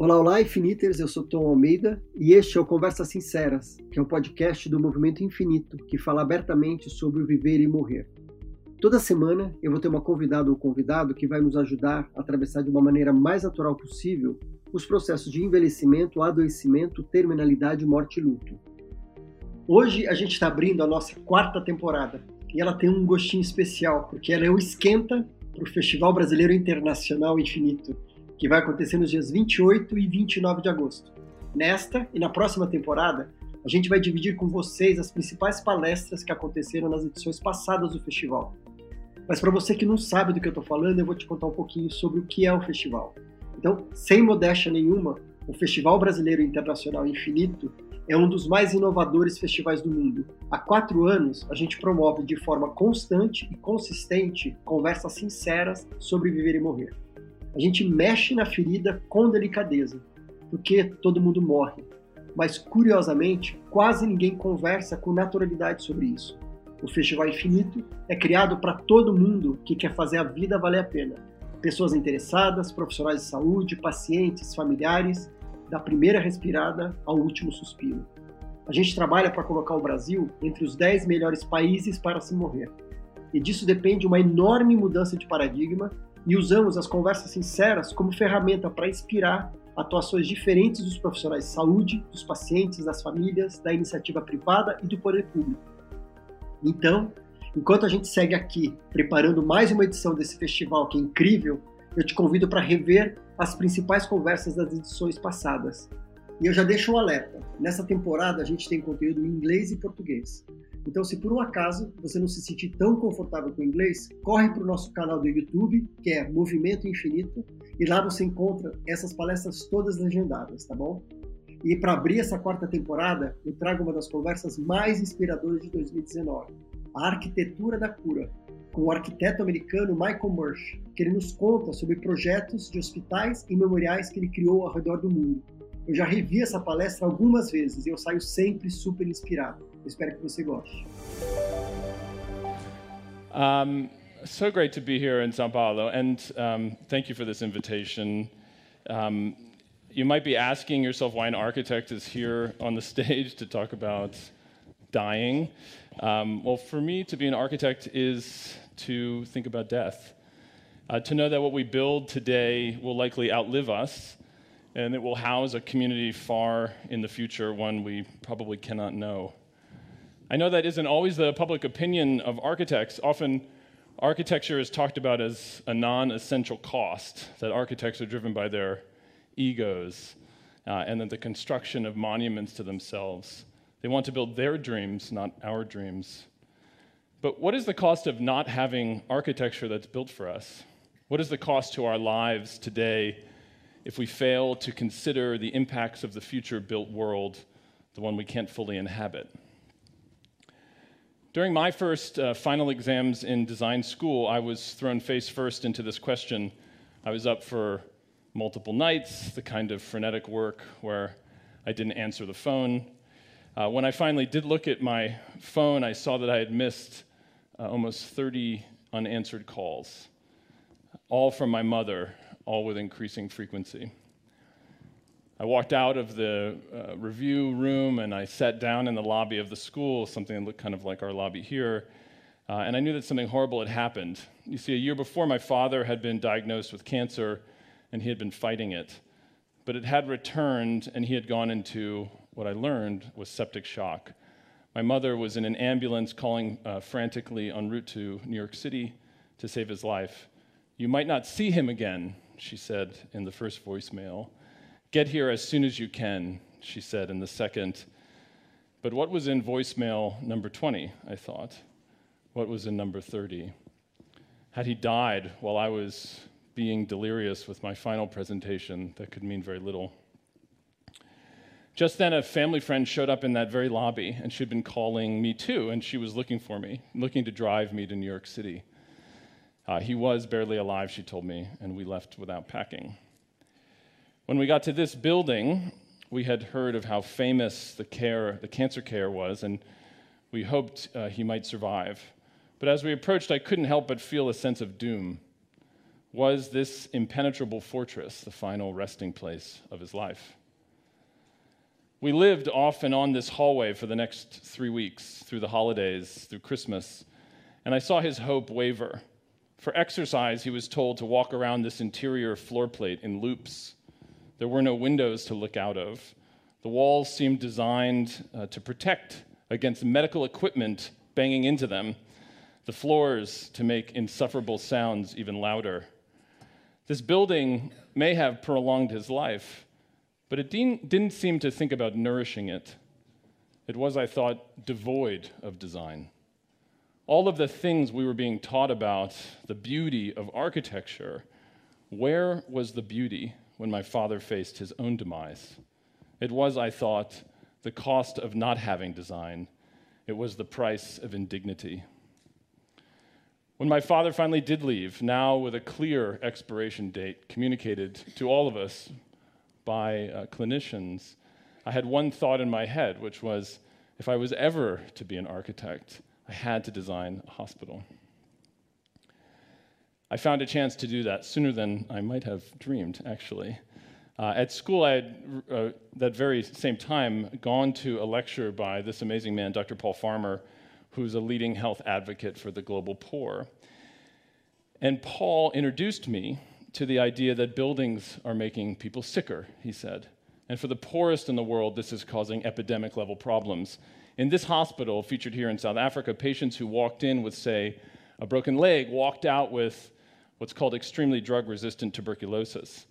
Olá, olá, Infiniters, eu sou Tom Almeida e este é o Conversas Sinceras, que é um podcast do Movimento Infinito que fala abertamente sobre o viver e morrer. Toda semana eu vou ter uma convidada ou convidado que vai nos ajudar a atravessar de uma maneira mais natural possível os processos de envelhecimento, adoecimento, terminalidade, morte e luto. Hoje a gente está abrindo a nossa quarta temporada e ela tem um gostinho especial porque ela é o esquenta para o Festival Brasileiro Internacional Infinito que vai acontecer nos dias 28 e 29 de agosto. Nesta e na próxima temporada, a gente vai dividir com vocês as principais palestras que aconteceram nas edições passadas do festival. Mas para você que não sabe do que eu estou falando, eu vou te contar um pouquinho sobre o que é o festival. Então, sem modéstia nenhuma, o Festival Brasileiro Internacional Infinito é um dos mais inovadores festivais do mundo. Há quatro anos, a gente promove de forma constante e consistente conversas sinceras sobre viver e morrer a gente mexe na ferida com delicadeza, porque todo mundo morre. Mas, curiosamente, quase ninguém conversa com naturalidade sobre isso. O Festival Infinito é criado para todo mundo que quer fazer a vida valer a pena. Pessoas interessadas, profissionais de saúde, pacientes, familiares, da primeira respirada ao último suspiro. A gente trabalha para colocar o Brasil entre os 10 melhores países para se morrer. E disso depende uma enorme mudança de paradigma e usamos as conversas sinceras como ferramenta para inspirar atuações diferentes dos profissionais de saúde, dos pacientes, das famílias, da iniciativa privada e do poder público. Então, enquanto a gente segue aqui preparando mais uma edição desse festival que é incrível, eu te convido para rever as principais conversas das edições passadas. E eu já deixo um alerta: nessa temporada a gente tem conteúdo em inglês e português. Então, se por um acaso você não se sentir tão confortável com o inglês, corre para o nosso canal do YouTube, que é Movimento Infinito, e lá você encontra essas palestras todas legendadas, tá bom? E para abrir essa quarta temporada, eu trago uma das conversas mais inspiradoras de 2019, a arquitetura da cura, com o arquiteto americano Michael Murch, que ele nos conta sobre projetos de hospitais e memoriais que ele criou ao redor do mundo. Eu já revi essa palestra algumas vezes e eu saio sempre super inspirado. Espero que você goste. Um, so great to be here in Sao Paulo, and um, thank you for this invitation. Um, you might be asking yourself why an architect is here on the stage to talk about dying. Um, well, for me, to be an architect is to think about death, uh, to know that what we build today will likely outlive us, and it will house a community far in the future, one we probably cannot know. I know that isn't always the public opinion of architects. Often, architecture is talked about as a non essential cost, that architects are driven by their egos, uh, and that the construction of monuments to themselves. They want to build their dreams, not our dreams. But what is the cost of not having architecture that's built for us? What is the cost to our lives today if we fail to consider the impacts of the future built world, the one we can't fully inhabit? During my first uh, final exams in design school, I was thrown face first into this question. I was up for multiple nights, the kind of frenetic work where I didn't answer the phone. Uh, when I finally did look at my phone, I saw that I had missed uh, almost 30 unanswered calls, all from my mother, all with increasing frequency. I walked out of the uh, review room and I sat down in the lobby of the school, something that looked kind of like our lobby here. Uh, and I knew that something horrible had happened. You see, a year before, my father had been diagnosed with cancer and he had been fighting it. But it had returned and he had gone into what I learned was septic shock. My mother was in an ambulance calling uh, frantically en route to New York City to save his life. You might not see him again, she said in the first voicemail. Get here as soon as you can, she said in the second. But what was in voicemail number 20, I thought? What was in number 30? Had he died while I was being delirious with my final presentation, that could mean very little. Just then, a family friend showed up in that very lobby, and she'd been calling me too, and she was looking for me, looking to drive me to New York City. Uh, he was barely alive, she told me, and we left without packing. When we got to this building, we had heard of how famous the care, the cancer care was, and we hoped uh, he might survive. But as we approached, I couldn't help but feel a sense of doom. Was this impenetrable fortress the final resting place of his life? We lived off and on this hallway for the next three weeks, through the holidays, through Christmas, and I saw his hope waver. For exercise, he was told to walk around this interior floor plate in loops. There were no windows to look out of. The walls seemed designed uh, to protect against medical equipment banging into them, the floors to make insufferable sounds even louder. This building may have prolonged his life, but it didn't seem to think about nourishing it. It was, I thought, devoid of design. All of the things we were being taught about, the beauty of architecture, where was the beauty when my father faced his own demise? It was, I thought, the cost of not having design. It was the price of indignity. When my father finally did leave, now with a clear expiration date communicated to all of us by uh, clinicians, I had one thought in my head, which was if I was ever to be an architect, I had to design a hospital. I found a chance to do that sooner than I might have dreamed, actually. Uh, at school, I had, uh, that very same time, gone to a lecture by this amazing man, Dr. Paul Farmer, who's a leading health advocate for the global poor. And Paul introduced me to the idea that buildings are making people sicker, he said. And for the poorest in the world, this is causing epidemic level problems. In this hospital, featured here in South Africa, patients who walked in with, say, a broken leg walked out with what's called extremely drug resistant tuberculosis.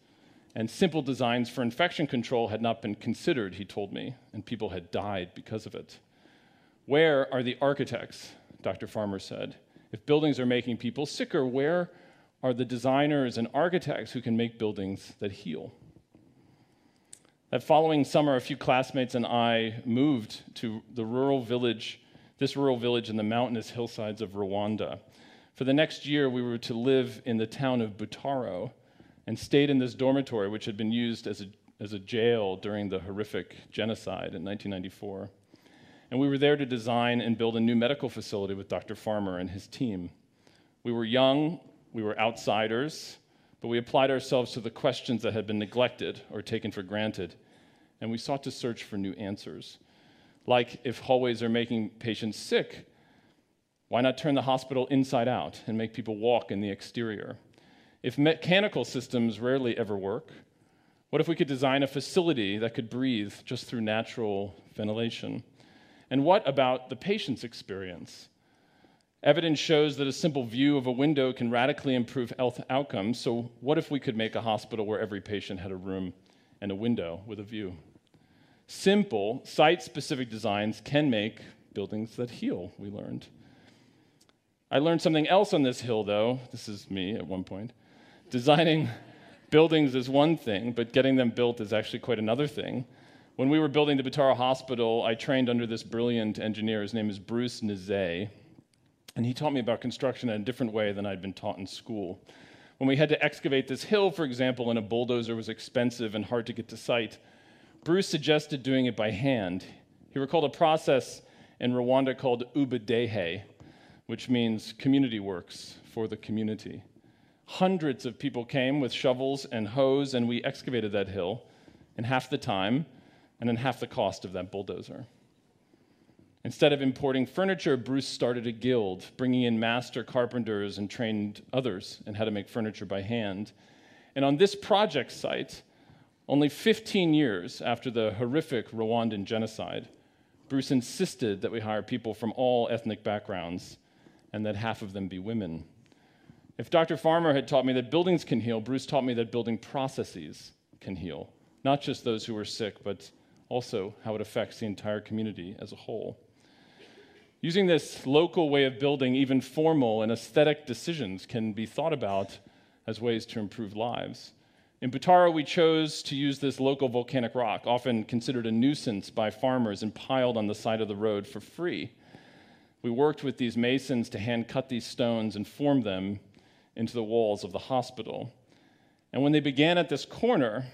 And simple designs for infection control had not been considered, he told me, and people had died because of it. Where are the architects? Dr. Farmer said. If buildings are making people sicker, where are the designers and architects who can make buildings that heal? That following summer, a few classmates and I moved to the rural village, this rural village in the mountainous hillsides of Rwanda. For the next year, we were to live in the town of Butaro and stayed in this dormitory, which had been used as a, as a jail during the horrific genocide in 1994. And we were there to design and build a new medical facility with Dr. Farmer and his team. We were young, we were outsiders, but we applied ourselves to the questions that had been neglected or taken for granted, and we sought to search for new answers. Like if hallways are making patients sick, why not turn the hospital inside out and make people walk in the exterior? If mechanical systems rarely ever work, what if we could design a facility that could breathe just through natural ventilation? And what about the patient's experience? Evidence shows that a simple view of a window can radically improve health outcomes. So, what if we could make a hospital where every patient had a room and a window with a view? Simple, site specific designs can make buildings that heal, we learned. I learned something else on this hill, though. This is me at one point. Designing buildings is one thing, but getting them built is actually quite another thing. When we were building the Butaro Hospital, I trained under this brilliant engineer. His name is Bruce Nizeye, and he taught me about construction in a different way than I'd been taught in school. When we had to excavate this hill, for example, and a bulldozer was expensive and hard to get to site, Bruce suggested doing it by hand. He recalled a process in Rwanda called ubudehe, which means community works for the community. Hundreds of people came with shovels and hoes, and we excavated that hill in half the time and then half the cost of that bulldozer. Instead of importing furniture, Bruce started a guild, bringing in master carpenters and trained others in how to make furniture by hand. And on this project site, only 15 years after the horrific Rwandan genocide, Bruce insisted that we hire people from all ethnic backgrounds and that half of them be women. If Dr. Farmer had taught me that buildings can heal, Bruce taught me that building processes can heal, not just those who are sick, but also how it affects the entire community as a whole. Using this local way of building, even formal and aesthetic decisions can be thought about as ways to improve lives. In Butaro, we chose to use this local volcanic rock, often considered a nuisance by farmers and piled on the side of the road for free. We worked with these masons to hand cut these stones and form them into the walls of the hospital. And when they began at this corner,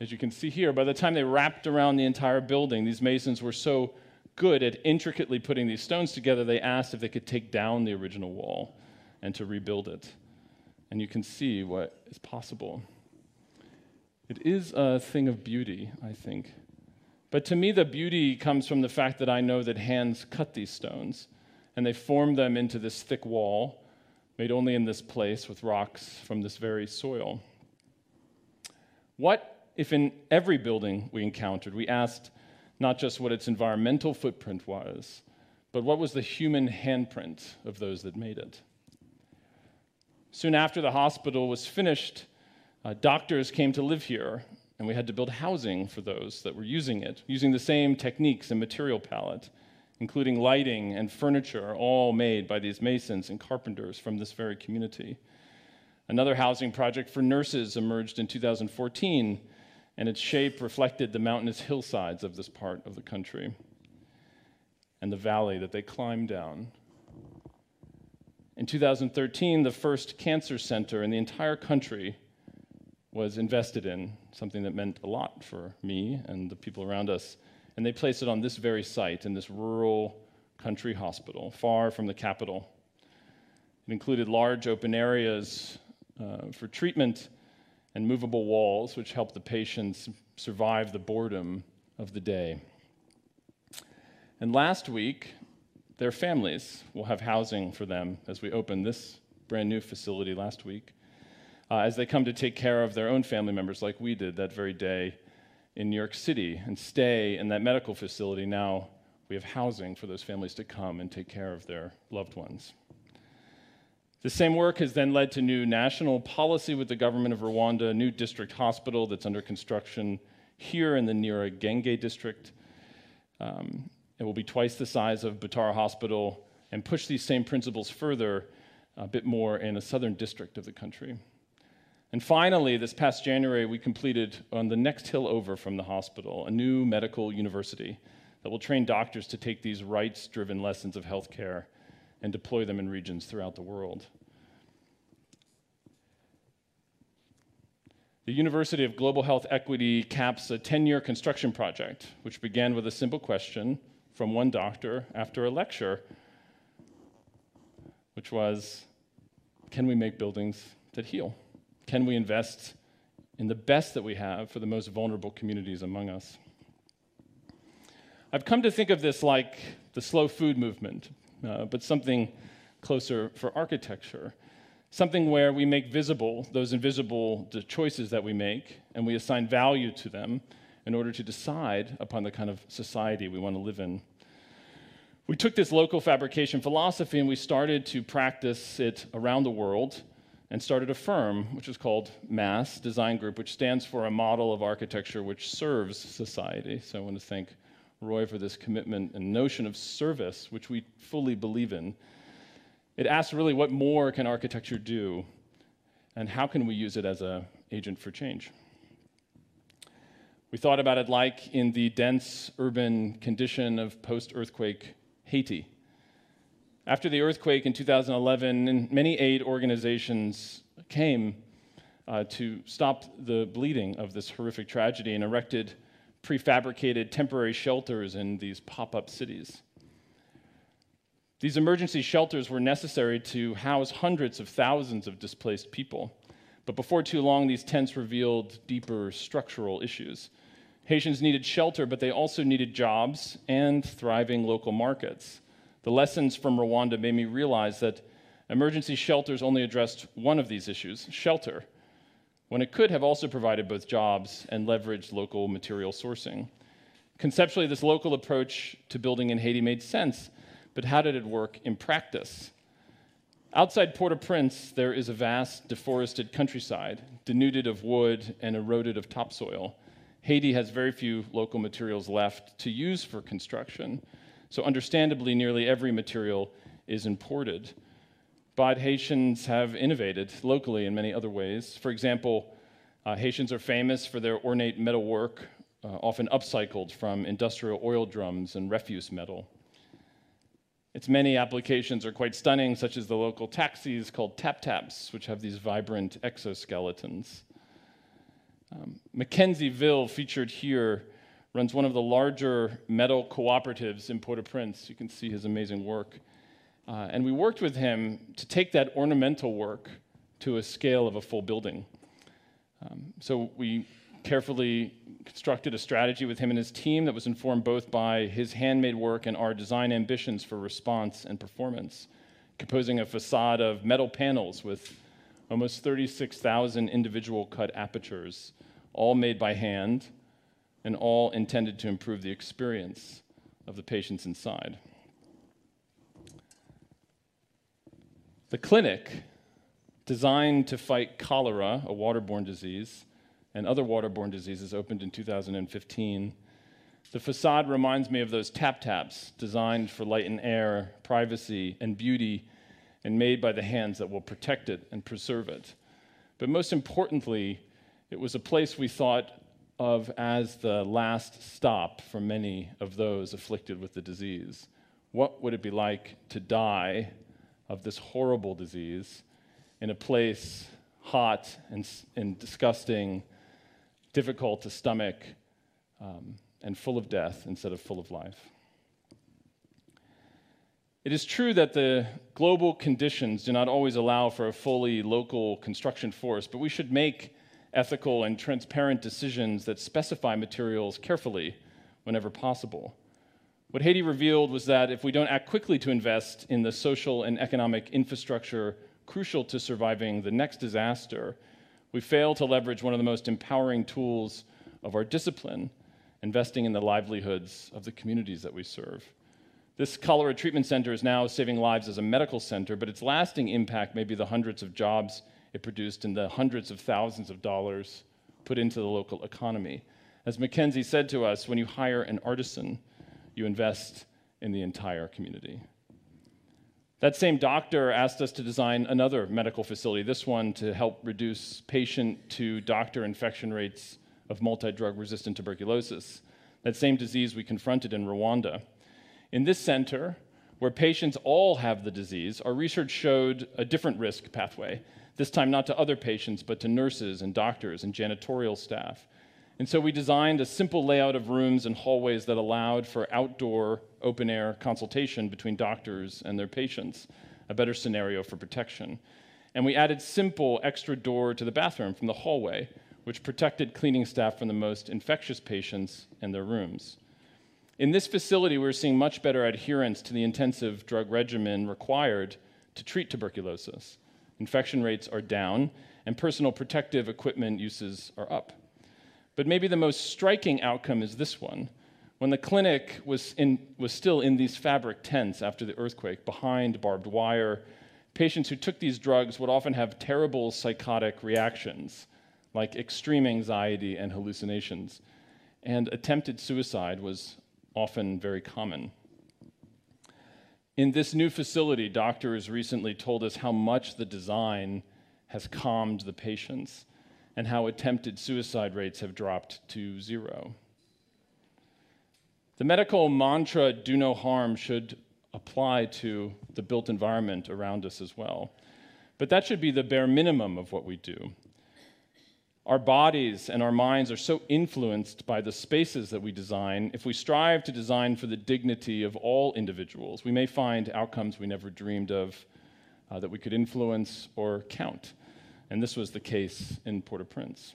as you can see here, by the time they wrapped around the entire building, these masons were so good at intricately putting these stones together, they asked if they could take down the original wall and to rebuild it. and you can see what is possible. It is a thing of beauty, I think. But to me, the beauty comes from the fact that I know that hands cut these stones and they formed them into this thick wall made only in this place with rocks from this very soil. What if in every building we encountered, we asked not just what its environmental footprint was, but what was the human handprint of those that made it? Soon after the hospital was finished, uh, doctors came to live here, and we had to build housing for those that were using it, using the same techniques and material palette, including lighting and furniture, all made by these masons and carpenters from this very community. Another housing project for nurses emerged in 2014, and its shape reflected the mountainous hillsides of this part of the country and the valley that they climbed down. In 2013, the first cancer center in the entire country was invested in, something that meant a lot for me and the people around us. And they placed it on this very site in this rural country hospital, far from the capital. It included large open areas uh, for treatment and movable walls, which helped the patients survive the boredom of the day. And last week, their families will have housing for them as we opened this brand new facility last week uh, as they come to take care of their own family members, like we did that very day in New York City, and stay in that medical facility. Now we have housing for those families to come and take care of their loved ones. The same work has then led to new national policy with the government of Rwanda, a new district hospital that's under construction here in the Nyarugenge district. Um, it will be twice the size of Butaro Hospital and push these same principles further a bit more in a southern district of the country. And finally, this past January, we completed on the next hill over from the hospital a new medical university that will train doctors to take these rights driven lessons of healthcare and deploy them in regions throughout the world. The University of Global Health Equity caps a 10 year construction project, which began with a simple question from one doctor after a lecture, which was Can we make buildings that heal? Can we invest in the best that we have for the most vulnerable communities among us? I've come to think of this like the slow food movement, uh, but something closer for architecture. Something where we make visible those invisible choices that we make and we assign value to them in order to decide upon the kind of society we want to live in. We took this local fabrication philosophy and we started to practice it around the world and started a firm which is called MASS Design Group, which stands for a model of architecture which serves society. So I want to thank Roy for this commitment and notion of service, which we fully believe in. It asks really what more can architecture do, and how can we use it as an agent for change? We thought about it like in the dense urban condition of post earthquake Haiti. After the earthquake in 2011, many aid organizations came uh, to stop the bleeding of this horrific tragedy and erected prefabricated temporary shelters in these pop up cities. These emergency shelters were necessary to house hundreds of thousands of displaced people. But before too long, these tents revealed deeper structural issues. Haitians needed shelter, but they also needed jobs and thriving local markets. The lessons from Rwanda made me realize that emergency shelters only addressed one of these issues shelter, when it could have also provided both jobs and leveraged local material sourcing. Conceptually, this local approach to building in Haiti made sense, but how did it work in practice? Outside Port au Prince, there is a vast deforested countryside, denuded of wood and eroded of topsoil. Haiti has very few local materials left to use for construction. So, understandably, nearly every material is imported. But Haitians have innovated locally in many other ways. For example, uh, Haitians are famous for their ornate metal work, uh, often upcycled from industrial oil drums and refuse metal. Its many applications are quite stunning, such as the local taxis called tap taps, which have these vibrant exoskeletons. Um, featured here, runs one of the larger metal cooperatives in Port au Prince. You can see his amazing work. Uh, and we worked with him to take that ornamental work to a scale of a full building. Um, so we carefully constructed a strategy with him and his team that was informed both by his handmade work and our design ambitions for response and performance, composing a facade of metal panels with almost 36,000 individual cut apertures, all made by hand and all intended to improve the experience of the patients inside. The clinic, designed to fight cholera, a waterborne disease, and other waterborne diseases, opened in 2015. The facade reminds me of those tap taps designed for light and air, privacy, and beauty, and made by the hands that will protect it and preserve it. But most importantly, it was a place we thought of as the last stop for many of those afflicted with the disease. What would it be like to die of this horrible disease in a place hot and, and disgusting, difficult to stomach, um, and full of death instead of full of life? It is true that the global conditions do not always allow for a fully local construction force, but we should make ethical and transparent decisions that specify materials carefully whenever possible. What Haiti revealed was that if we don't act quickly to invest in the social and economic infrastructure crucial to surviving the next disaster, we fail to leverage one of the most empowering tools of our discipline, investing in the livelihoods of the communities that we serve. This cholera treatment center is now saving lives as a medical center, but its lasting impact may be the hundreds of jobs it produced and the hundreds of thousands of dollars put into the local economy. As Mackenzie said to us, when you hire an artisan, you invest in the entire community. That same doctor asked us to design another medical facility, this one to help reduce patient to doctor infection rates of multi drug resistant tuberculosis, that same disease we confronted in Rwanda. In this center, where patients all have the disease, our research showed a different risk pathway this time not to other patients, but to nurses and doctors and janitorial staff. And so we designed a simple layout of rooms and hallways that allowed for outdoor, open air consultation between doctors and their patients, a better scenario for protection. And we added simple extra door to the bathroom from the hallway, which protected cleaning staff from the most infectious patients and their rooms. In this facility, we're seeing much better adherence to the intensive drug regimen required to treat tuberculosis infection rates are down, and personal protective equipment uses are up. But maybe the most striking outcome is this one. When the clinic was, in, was still in these fabric tents after the earthquake, behind barbed wire, patients who took these drugs would often have terrible psychotic reactions, like extreme anxiety and hallucinations. And attempted suicide was often very common. In this new facility, doctors recently told us how much the design has calmed the patients and how attempted suicide rates have dropped to zero. The medical mantra, do no harm, should apply to the built environment around us as well. But that should be the bare minimum of what we do. Our bodies and our minds are so influenced by the spaces that we design. If we strive to design for the dignity of all individuals, we may find outcomes we never dreamed of uh, that we could influence or count. And this was the case in Port au Prince.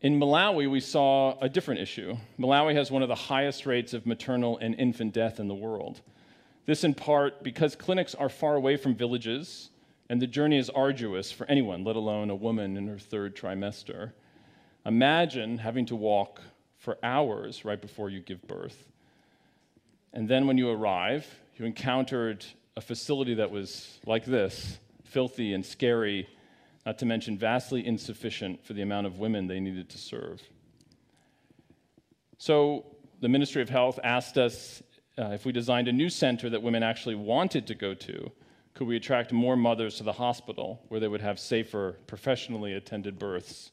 In Malawi, we saw a different issue. Malawi has one of the highest rates of maternal and infant death in the world. This, in part, because clinics are far away from villages and the journey is arduous for anyone, let alone a woman in her third trimester. Imagine having to walk for hours right before you give birth. And then when you arrive, you encountered a facility that was like this filthy and scary, not to mention vastly insufficient for the amount of women they needed to serve. So the Ministry of Health asked us uh, if we designed a new center that women actually wanted to go to could we attract more mothers to the hospital where they would have safer, professionally attended births?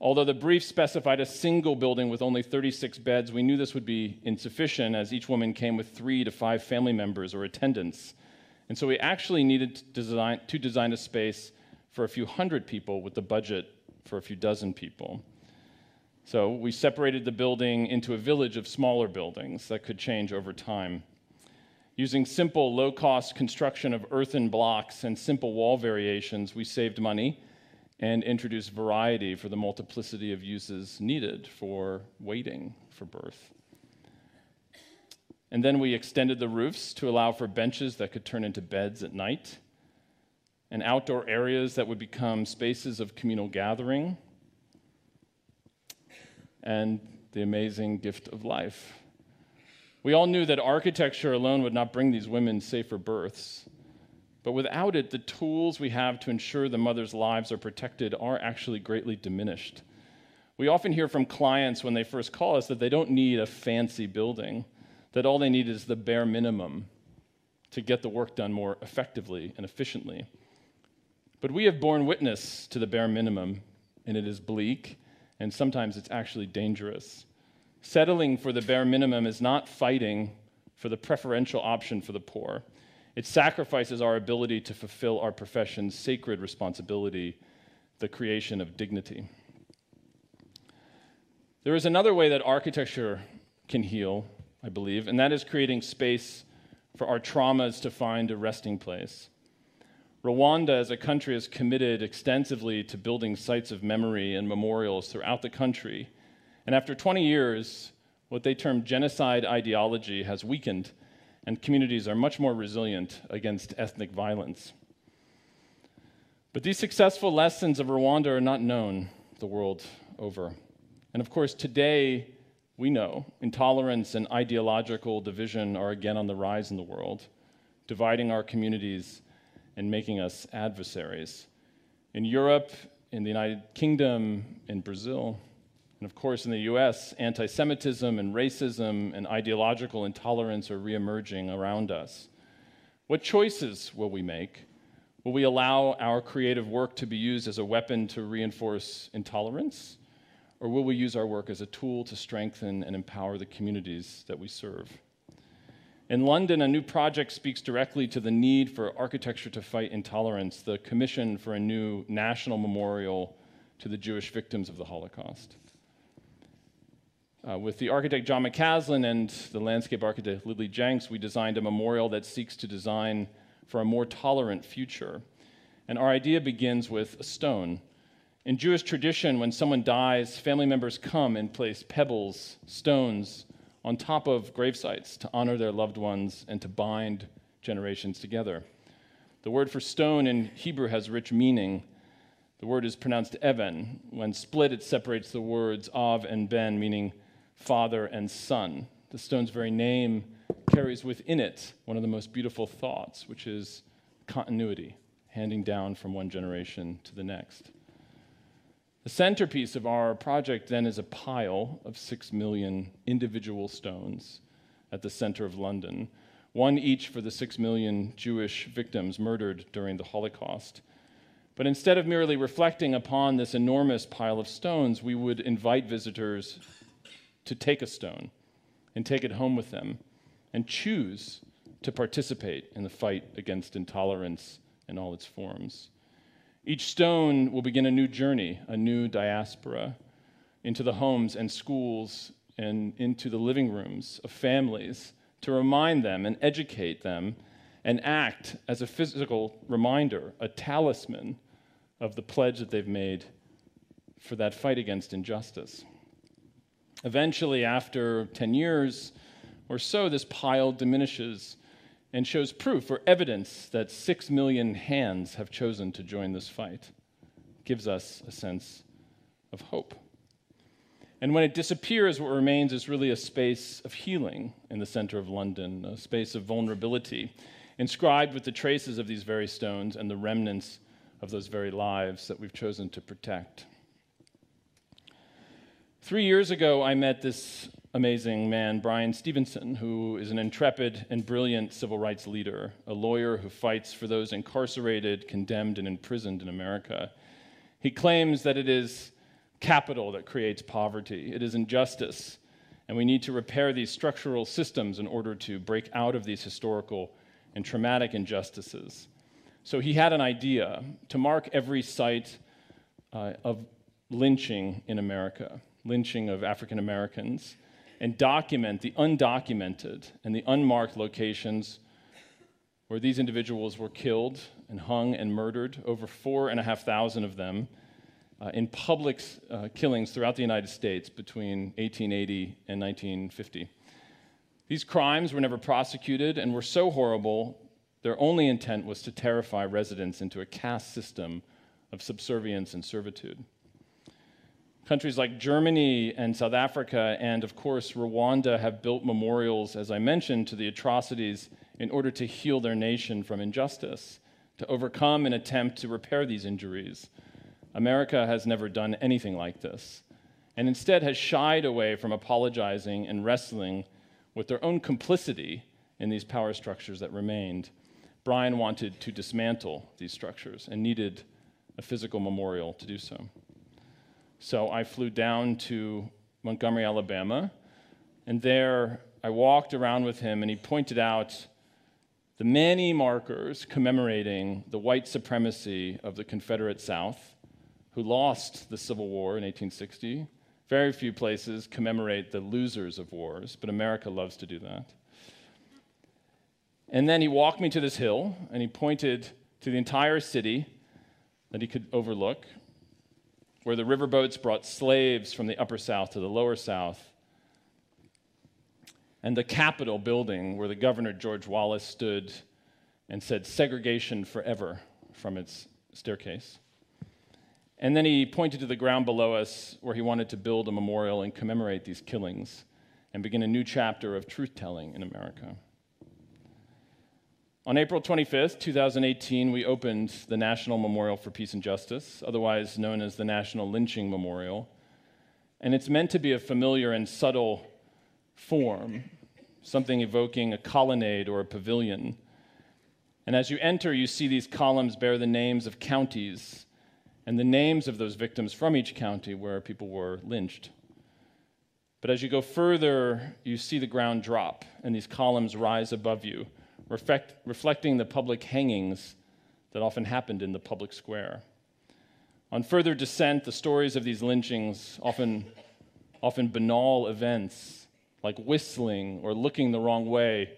Although the brief specified a single building with only 36 beds, we knew this would be insufficient as each woman came with three to five family members or attendants. And so we actually needed to design, to design a space for a few hundred people with the budget for a few dozen people. So we separated the building into a village of smaller buildings that could change over time. Using simple, low cost construction of earthen blocks and simple wall variations, we saved money and introduced variety for the multiplicity of uses needed for waiting for birth. And then we extended the roofs to allow for benches that could turn into beds at night, and outdoor areas that would become spaces of communal gathering, and the amazing gift of life we all knew that architecture alone would not bring these women safer births. But without it, the tools we have to ensure the mother's lives are protected are actually greatly diminished. We often hear from clients when they first call us that they don't need a fancy building, that all they need is the bare minimum to get the work done more effectively and efficiently. But we have borne witness to the bare minimum, and it is bleak, and sometimes it's actually dangerous. Settling for the bare minimum is not fighting for the preferential option for the poor. It sacrifices our ability to fulfill our profession's sacred responsibility, the creation of dignity. There is another way that architecture can heal, I believe, and that is creating space for our traumas to find a resting place. Rwanda, as a country, has committed extensively to building sites of memory and memorials throughout the country and after 20 years, what they term genocide ideology has weakened, and communities are much more resilient against ethnic violence. But these successful lessons of Rwanda are not known the world over. And of course, today, we know intolerance and ideological division are again on the rise in the world, dividing our communities and making us adversaries. In Europe, in the United Kingdom, in Brazil, and of course, in the US, anti Semitism and racism and ideological intolerance are reemerging around us. What choices will we make? Will we allow our creative work to be used as a weapon to reinforce intolerance? Or will we use our work as a tool to strengthen and empower the communities that we serve? In London, a new project speaks directly to the need for architecture to fight intolerance, the Commission for a New National Memorial to the Jewish Victims of the Holocaust. Uh, with the architect John McAslan and the landscape architect Lily Jencks, we designed a memorial that seeks to design for a more tolerant future. And our idea begins with a stone. In Jewish tradition, when someone dies, family members come and place pebbles, stones, on top of gravesites to honor their loved ones and to bind generations together. The word for stone in Hebrew has rich meaning. The word is pronounced even. When split, it separates the words av and ben, meaning Father and Son. The stone's very name carries within it one of the most beautiful thoughts, which is continuity, handing down from one generation to the next. The centerpiece of our project then is a pile of six million individual stones at the center of London, one each for the six million Jewish victims murdered during the Holocaust. But instead of merely reflecting upon this enormous pile of stones, we would invite visitors to take a stone and take it home with them and choose to participate in the fight against intolerance in all its forms. Each stone will begin a new journey, a new diaspora into the homes and schools and into the living rooms of families to remind them and educate them and act as a physical reminder, a talisman of the pledge that they've made for that fight against injustice. Eventually, after 10 years or so, this pile diminishes and shows proof or evidence that six million hands have chosen to join this fight. Gives us a sense of hope. And when it disappears, what remains is really a space of healing in the center of London, a space of vulnerability, inscribed with the traces of these very stones and the remnants of those very lives that we've chosen to protect. Three years ago, I met this amazing man, Bryan Stevenson, who is an intrepid and brilliant civil rights leader, a lawyer who fights for those incarcerated, condemned, and imprisoned in America. He claims that it is capital that creates poverty, it is injustice, and we need to repair these structural systems in order to break out of these historical and traumatic injustices. So he had an idea to mark every site uh, of lynching in America lynching of African Americans and document the undocumented and the unmarked locations where these individuals were killed and hung and murdered, over four and a half thousand of them, uh, in public uh, killings throughout the United States between 1880 and 1950. These crimes were never prosecuted and were so horrible, their only intent was to terrify residents into a caste system of subservience and servitude. Countries like Germany and South Africa, and of course Rwanda, have built memorials, as I mentioned, to the atrocities in order to heal their nation from injustice, to overcome and attempt to repair these injuries. America has never done anything like this, and instead has shied away from apologizing and wrestling with their own complicity in these power structures that remained. Bryan wanted to dismantle these structures and needed a physical memorial to do so. So I flew down to Montgomery, Alabama, and there I walked around with him, and he pointed out the many markers commemorating the white supremacy of the Confederate South, who lost the Civil War in 1860. Very few places commemorate the losers of wars, but America loves to do that. And then he walked me to this hill, and he pointed to the entire city that he could overlook, where the riverboats brought slaves from the upper south to the lower south, and the Capitol building where the governor George Wallace stood and said segregation forever from its staircase. And then he pointed to the ground below us where he wanted to build a memorial and commemorate these killings and begin a new chapter of truth telling in America. On April 25th, 2018, we opened the National Memorial for Peace and Justice, otherwise known as the National Lynching Memorial. And it's meant to be a familiar and subtle form, something evoking a colonnade or a pavilion. And as you enter, you see these columns bear the names of counties and the names of those victims from each county where people were lynched. But as you go further, you see the ground drop, and these columns rise above you reflect, reflecting the public hangings that often happened in the public square. On further descent, the stories of these lynchings, often, often banal events like whistling or looking the wrong way,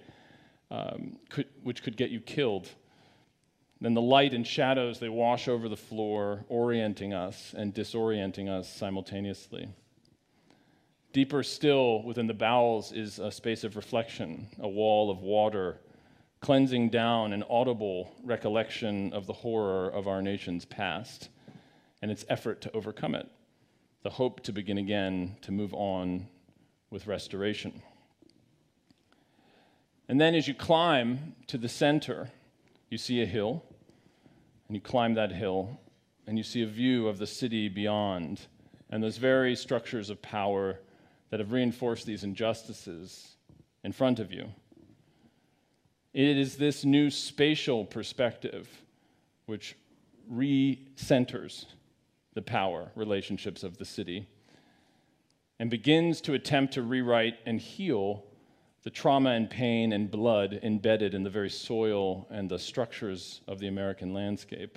um, could, which could get you killed. Then the light and shadows, they wash over the floor, orienting us and disorienting us simultaneously. Deeper still within the bowels is a space of reflection, a wall of water cleansing down an audible recollection of the horror of our nation's past and its effort to overcome it, the hope to begin again, to move on with restoration. And then as you climb to the center, you see a hill, and you climb that hill, and you see a view of the city beyond, and those very structures of power that have reinforced these injustices in front of you. It is this new spatial perspective which recenters the power relationships of the city and begins to attempt to rewrite and heal the trauma and pain and blood embedded in the very soil and the structures of the American landscape.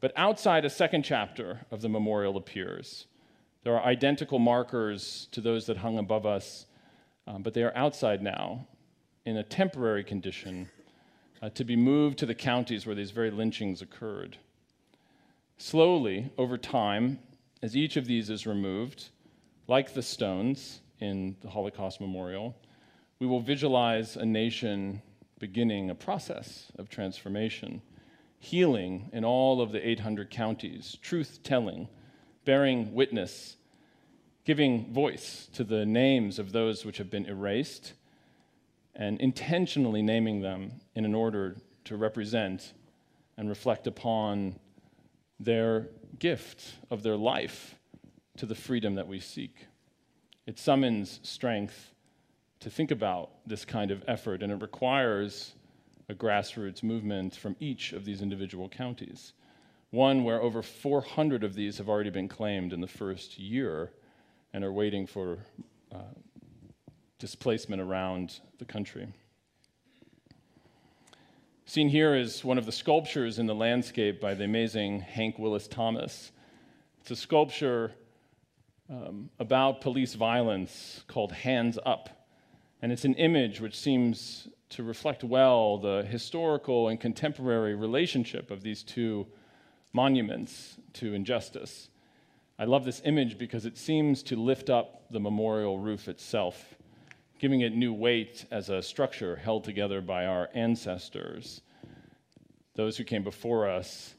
But outside a second chapter of the memorial appears. There are identical markers to those that hung above us um, but they are outside now in a temporary condition uh, to be moved to the counties where these very lynchings occurred. Slowly, over time, as each of these is removed, like the stones in the Holocaust Memorial, we will visualize a nation beginning a process of transformation, healing in all of the 800 counties, truth telling, bearing witness giving voice to the names of those which have been erased, and intentionally naming them in an order to represent and reflect upon their gift of their life to the freedom that we seek. It summons strength to think about this kind of effort, and it requires a grassroots movement from each of these individual counties. One where over 400 of these have already been claimed in the first year and are waiting for uh, displacement around the country. Seen here is one of the sculptures in the landscape by the amazing Hank Willis Thomas. It's a sculpture um, about police violence called Hands Up. And it's an image which seems to reflect well the historical and contemporary relationship of these two monuments to injustice. I love this image because it seems to lift up the memorial roof itself, giving it new weight as a structure held together by our ancestors, those who came before us,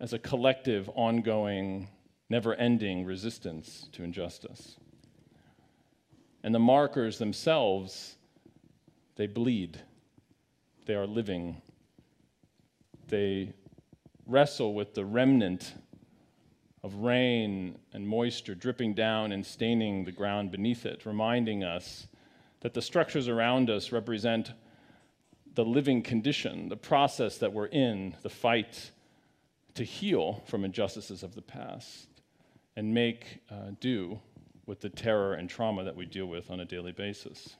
as a collective, ongoing, never ending resistance to injustice. And the markers themselves, they bleed. They are living. They wrestle with the remnant of rain and moisture dripping down and staining the ground beneath it, reminding us that the structures around us represent the living condition, the process that we're in, the fight to heal from injustices of the past and make uh, do with the terror and trauma that we deal with on a daily basis.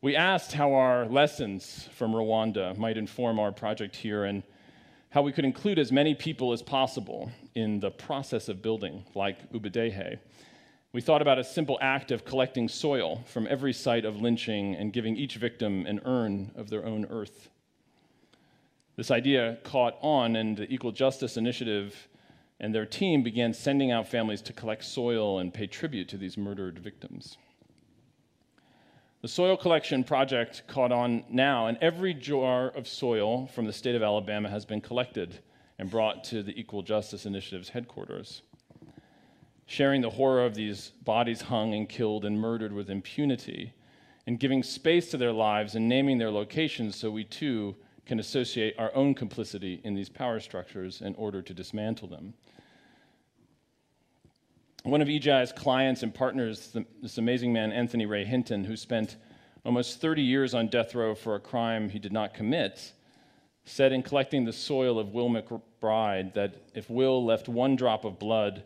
We asked how our lessons from Rwanda might inform our project here and how we could include as many people as possible in the process of building, like Ubudehe. We thought about a simple act of collecting soil from every site of lynching and giving each victim an urn of their own earth. This idea caught on, and the Equal Justice Initiative and their team began sending out families to collect soil and pay tribute to these murdered victims. The soil collection project caught on now, and every jar of soil from the state of Alabama has been collected and brought to the Equal Justice Initiative's headquarters. Sharing the horror of these bodies hung and killed and murdered with impunity, and giving space to their lives and naming their locations so we too can associate our own complicity in these power structures in order to dismantle them. One of EJI's clients and partners, this amazing man, Anthony Ray Hinton, who spent almost 30 years on death row for a crime he did not commit, said in collecting the soil of Will McBride that if Will left one drop of blood,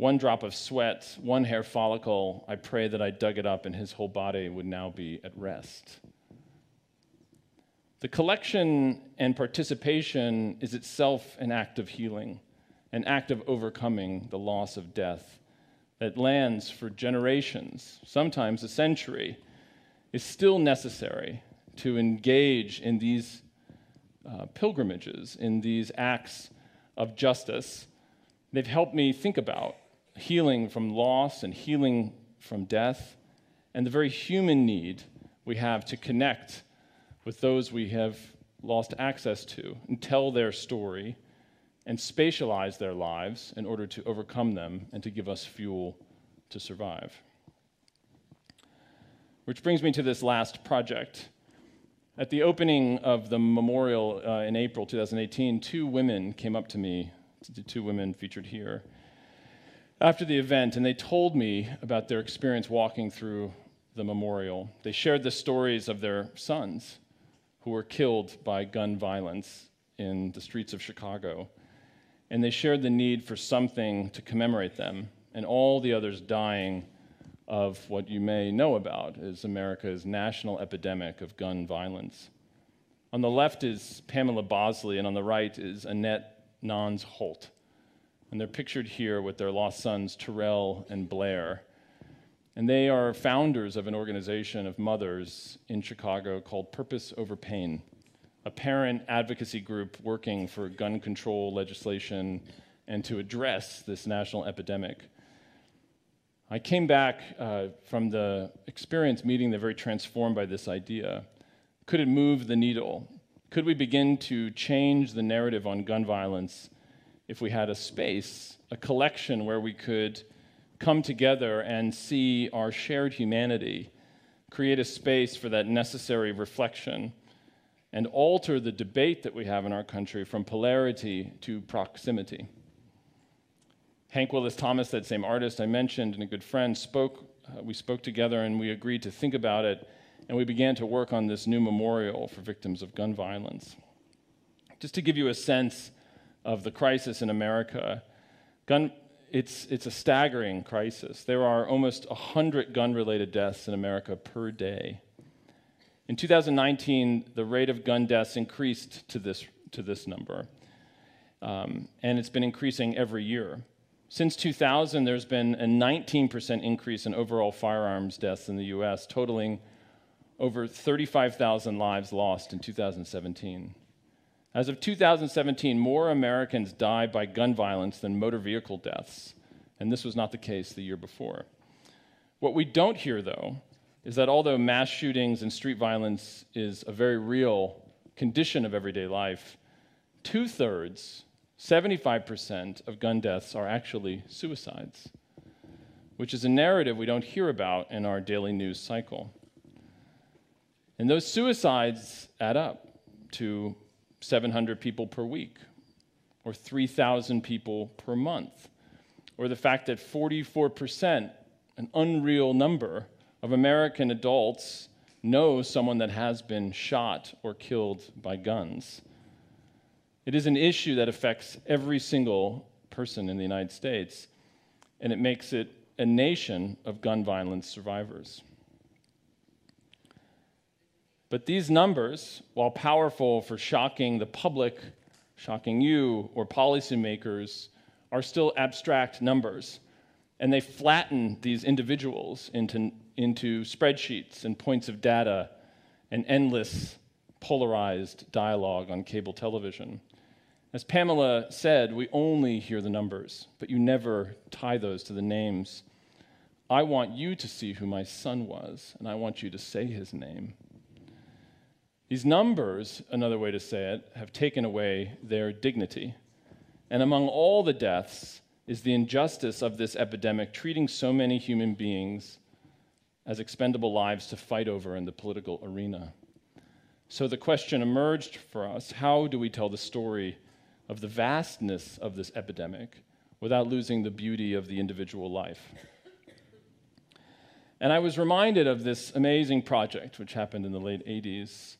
one drop of sweat, one hair follicle, I pray that I dug it up and his whole body would now be at rest. The collection and participation is itself an act of healing, an act of overcoming the loss of death that lands for generations, sometimes a century, is still necessary to engage in these uh, pilgrimages, in these acts of justice. They've helped me think about healing from loss and healing from death, and the very human need we have to connect with those we have lost access to and tell their story and spatialize their lives in order to overcome them and to give us fuel to survive. Which brings me to this last project. At the opening of the memorial uh, in April 2018, two women came up to me, two women featured here, after the event, and they told me about their experience walking through the memorial. They shared the stories of their sons who were killed by gun violence in the streets of Chicago. And they shared the need for something to commemorate them and all the others dying of what you may know about is America's national epidemic of gun violence. On the left is Pamela Bosley, and on the right is Annette Nance-Holt. And they're pictured here with their lost sons, Terrell and Blair. And they are founders of an organization of mothers in Chicago called Purpose Over Pain, a parent advocacy group working for gun control legislation and to address this national epidemic. I came back uh, from the experience meeting, they're very transformed by this idea. Could it move the needle? Could we begin to change the narrative on gun violence if we had a space, a collection where we could come together and see our shared humanity, create a space for that necessary reflection, and alter the debate that we have in our country from polarity to proximity. Hank Willis Thomas, that same artist I mentioned, and a good friend, spoke. Uh, we spoke together and we agreed to think about it, and we began to work on this new memorial for victims of gun violence. Just to give you a sense of the crisis in America, gun, it's, it's a staggering crisis. There are almost 100 gun related deaths in America per day. In 2019, the rate of gun deaths increased to this, to this number, um, and it's been increasing every year. Since 2000, there's been a 19% increase in overall firearms deaths in the US, totaling over 35,000 lives lost in 2017. As of 2017, more Americans die by gun violence than motor vehicle deaths, and this was not the case the year before. What we don't hear, though, is that although mass shootings and street violence is a very real condition of everyday life, two thirds, 75% of gun deaths are actually suicides, which is a narrative we don't hear about in our daily news cycle. And those suicides add up to 700 people per week, or 3,000 people per month, or the fact that 44%, an unreal number, of American adults know someone that has been shot or killed by guns. It is an issue that affects every single person in the United States, and it makes it a nation of gun violence survivors. But these numbers, while powerful for shocking the public, shocking you, or policymakers, are still abstract numbers. And they flatten these individuals into, into spreadsheets and points of data and endless polarized dialogue on cable television. As Pamela said, we only hear the numbers, but you never tie those to the names. I want you to see who my son was, and I want you to say his name. These numbers, another way to say it, have taken away their dignity. And among all the deaths is the injustice of this epidemic treating so many human beings as expendable lives to fight over in the political arena. So the question emerged for us how do we tell the story of the vastness of this epidemic without losing the beauty of the individual life? And I was reminded of this amazing project, which happened in the late 80s,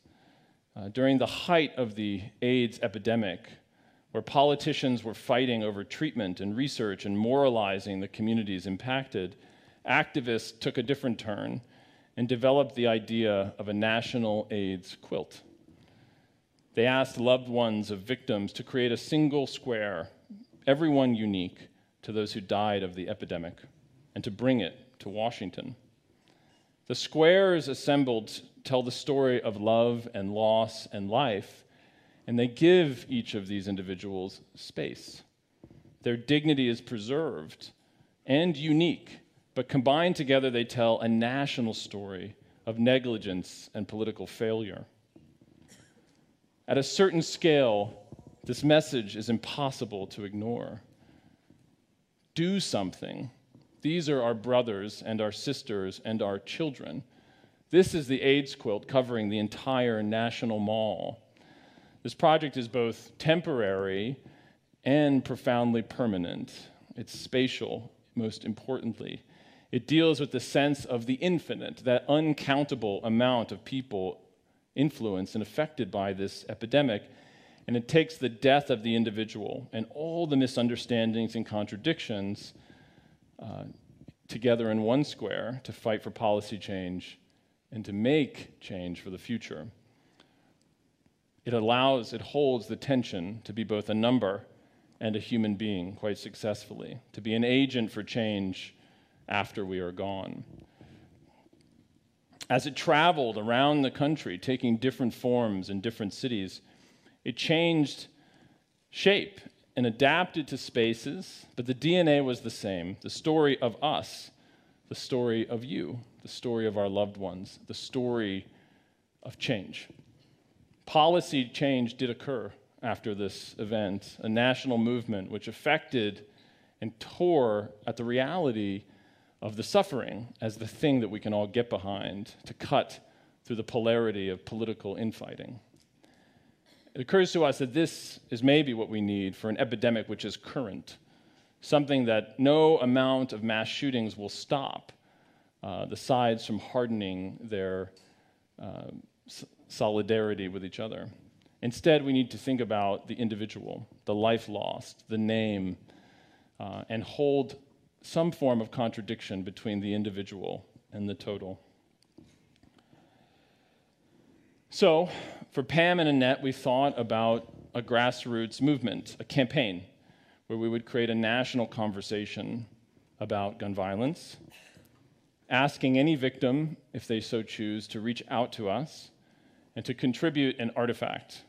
uh, during the height of the AIDS epidemic, where politicians were fighting over treatment and research and moralizing the communities impacted, activists took a different turn and developed the idea of a national AIDS quilt. They asked loved ones of victims to create a single square, everyone unique to those who died of the epidemic, and to bring it to Washington. The squares assembled tell the story of love and loss and life, and they give each of these individuals space. Their dignity is preserved and unique, but combined together, they tell a national story of negligence and political failure. At a certain scale, this message is impossible to ignore. Do something. These are our brothers and our sisters and our children. This is the AIDS quilt covering the entire National Mall. This project is both temporary and profoundly permanent. It's spatial, most importantly. It deals with the sense of the infinite, that uncountable amount of people influenced and affected by this epidemic. And it takes the death of the individual and all the misunderstandings and contradictions uh, together in one square to fight for policy change and to make change for the future. It allows, it holds the tension to be both a number and a human being quite successfully, to be an agent for change after we are gone. As it traveled around the country, taking different forms in different cities, it changed shape and adapted to spaces, but the DNA was the same the story of us, the story of you the story of our loved ones, the story of change. Policy change did occur after this event, a national movement which affected and tore at the reality of the suffering as the thing that we can all get behind to cut through the polarity of political infighting. It occurs to us that this is maybe what we need for an epidemic which is current, something that no amount of mass shootings will stop, uh, the sides from hardening their uh, s- solidarity with each other. Instead, we need to think about the individual, the life lost, the name, uh, and hold some form of contradiction between the individual and the total. So, for Pam and Annette, we thought about a grassroots movement, a campaign, where we would create a national conversation about gun violence asking any victim, if they so choose, to reach out to us and to contribute an artifact.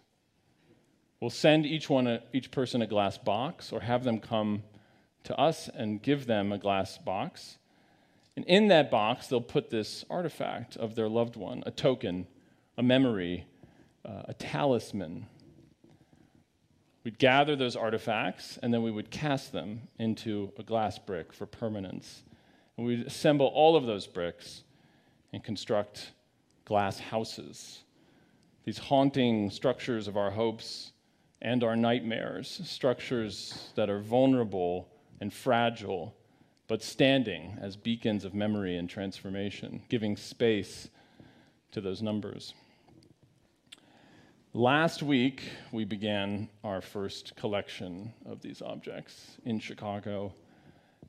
We'll send each, one a, each person a glass box or have them come to us and give them a glass box. And in that box, they'll put this artifact of their loved one, a token, a memory, uh, a talisman. We'd gather those artifacts and then we would cast them into a glass brick for permanence. We'd assemble all of those bricks and construct glass houses. These haunting structures of our hopes and our nightmares, structures that are vulnerable and fragile, but standing as beacons of memory and transformation, giving space to those numbers. Last week, we began our first collection of these objects in Chicago.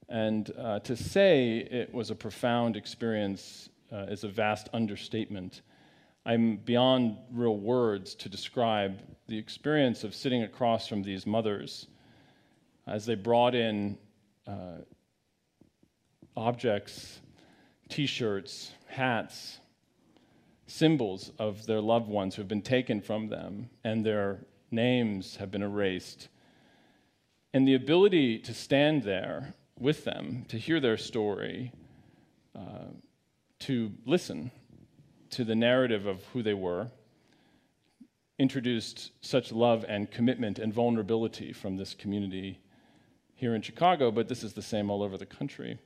And uh, to say it was a profound experience uh, is a vast understatement. I'm beyond real words to describe the experience of sitting across from these mothers as they brought in uh, objects, t shirts, hats, symbols of their loved ones who have been taken from them and their names have been erased. And the ability to stand there with them, to hear their story, uh, to listen to the narrative of who they were, introduced such love and commitment and vulnerability from this community here in Chicago, but this is the same all over the country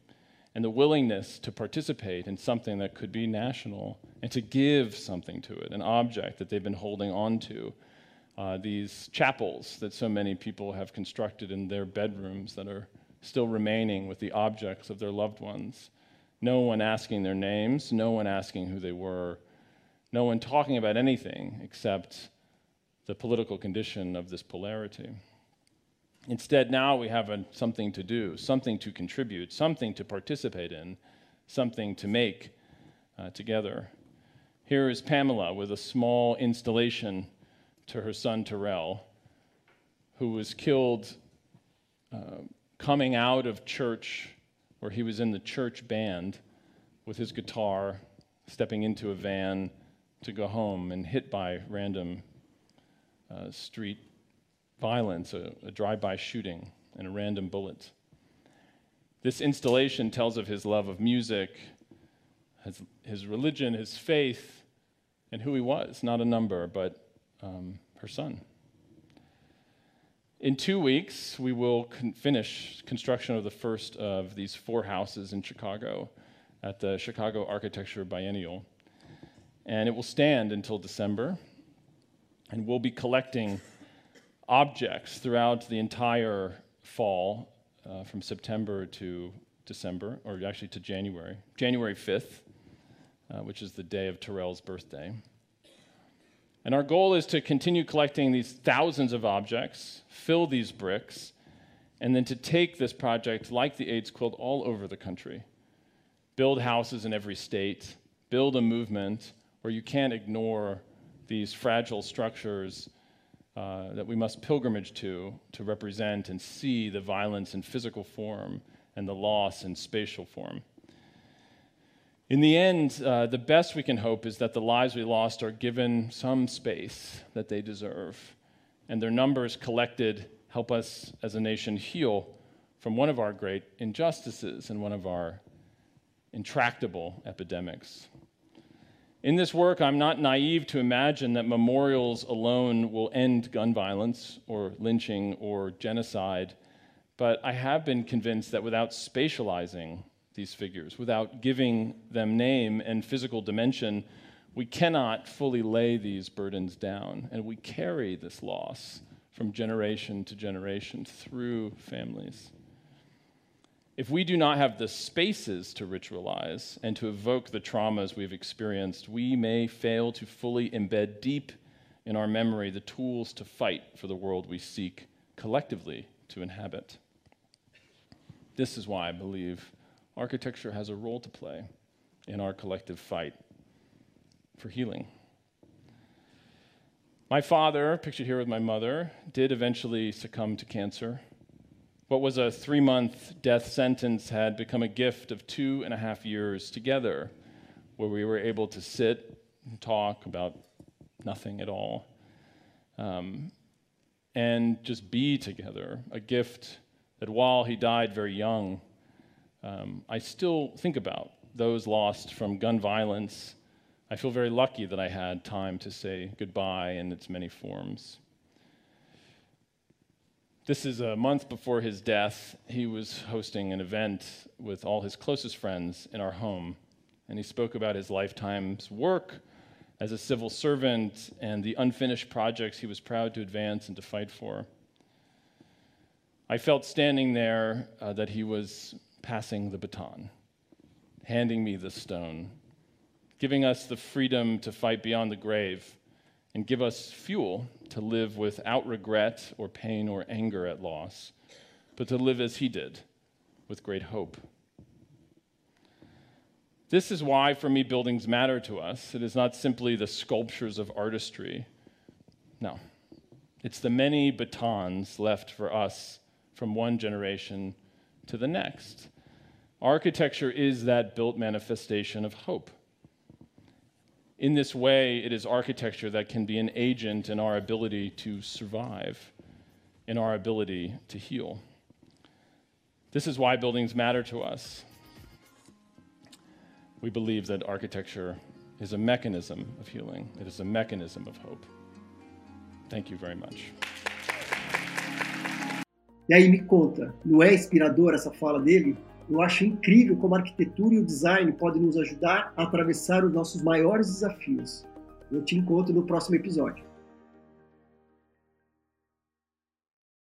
and the willingness to participate in something that could be national and to give something to it, an object that they've been holding on to. Uh, these chapels that so many people have constructed in their bedrooms that are still remaining with the objects of their loved ones. No one asking their names, no one asking who they were, no one talking about anything except the political condition of this polarity. Instead, now we have a, something to do, something to contribute, something to participate in, something to make uh, together. Here is Pamela with a small installation to her son Terrell, who was killed uh, coming out of church, where he was in the church band with his guitar, stepping into a van to go home and hit by random uh, street violence, a, a drive by shooting, and a random bullet. This installation tells of his love of music, his, his religion, his faith, and who he was. Not a number, but um, her son. In two weeks, we will con- finish construction of the first of these four houses in Chicago at the Chicago Architecture Biennial. And it will stand until December. And we'll be collecting objects throughout the entire fall, uh, from September to December, or actually to January. January 5th, uh, which is the day of Terrell's birthday. And our goal is to continue collecting these thousands of objects, fill these bricks, and then to take this project, like the AIDS quilt, all over the country. Build houses in every state, build a movement where you can't ignore these fragile structures uh, that we must pilgrimage to to represent and see the violence in physical form and the loss in spatial form. In the end, uh, the best we can hope is that the lives we lost are given some space that they deserve, and their numbers collected help us as a nation heal from one of our great injustices and one of our intractable epidemics. In this work, I'm not naive to imagine that memorials alone will end gun violence or lynching or genocide, but I have been convinced that without spatializing these figures, without giving them name and physical dimension, we cannot fully lay these burdens down, and we carry this loss from generation to generation through families. If we do not have the spaces to ritualize and to evoke the traumas we've experienced, we may fail to fully embed deep in our memory the tools to fight for the world we seek collectively to inhabit. This is why I believe architecture has a role to play in our collective fight for healing. My father, pictured here with my mother, did eventually succumb to cancer What was a three month death sentence had become a gift of two and a half years together, where we were able to sit and talk about nothing at all um, and just be together. A gift that while he died very young, um, I still think about those lost from gun violence. I feel very lucky that I had time to say goodbye in its many forms. This is a month before his death. He was hosting an event with all his closest friends in our home, and he spoke about his lifetime's work as a civil servant and the unfinished projects he was proud to advance and to fight for. I felt standing there uh, that he was passing the baton, handing me the stone, giving us the freedom to fight beyond the grave and give us fuel to live without regret or pain or anger at loss, but to live as he did, with great hope. This is why, for me, buildings matter to us. It is not simply the sculptures of artistry. No, it's the many batons left for us from one generation to the next. Architecture is that built manifestation of hope. In this way, it is architecture that can be an agent in our ability to survive, in our ability to heal. This is why buildings matter to us. We believe that architecture is a mechanism of healing, it is a mechanism of hope. Thank you very much. E aí me conta, não é inspiradora essa fala dele? Eu acho incrível como a arquitetura e o design podem nos ajudar a atravessar os nossos maiores desafios. Eu te encontro no próximo episódio.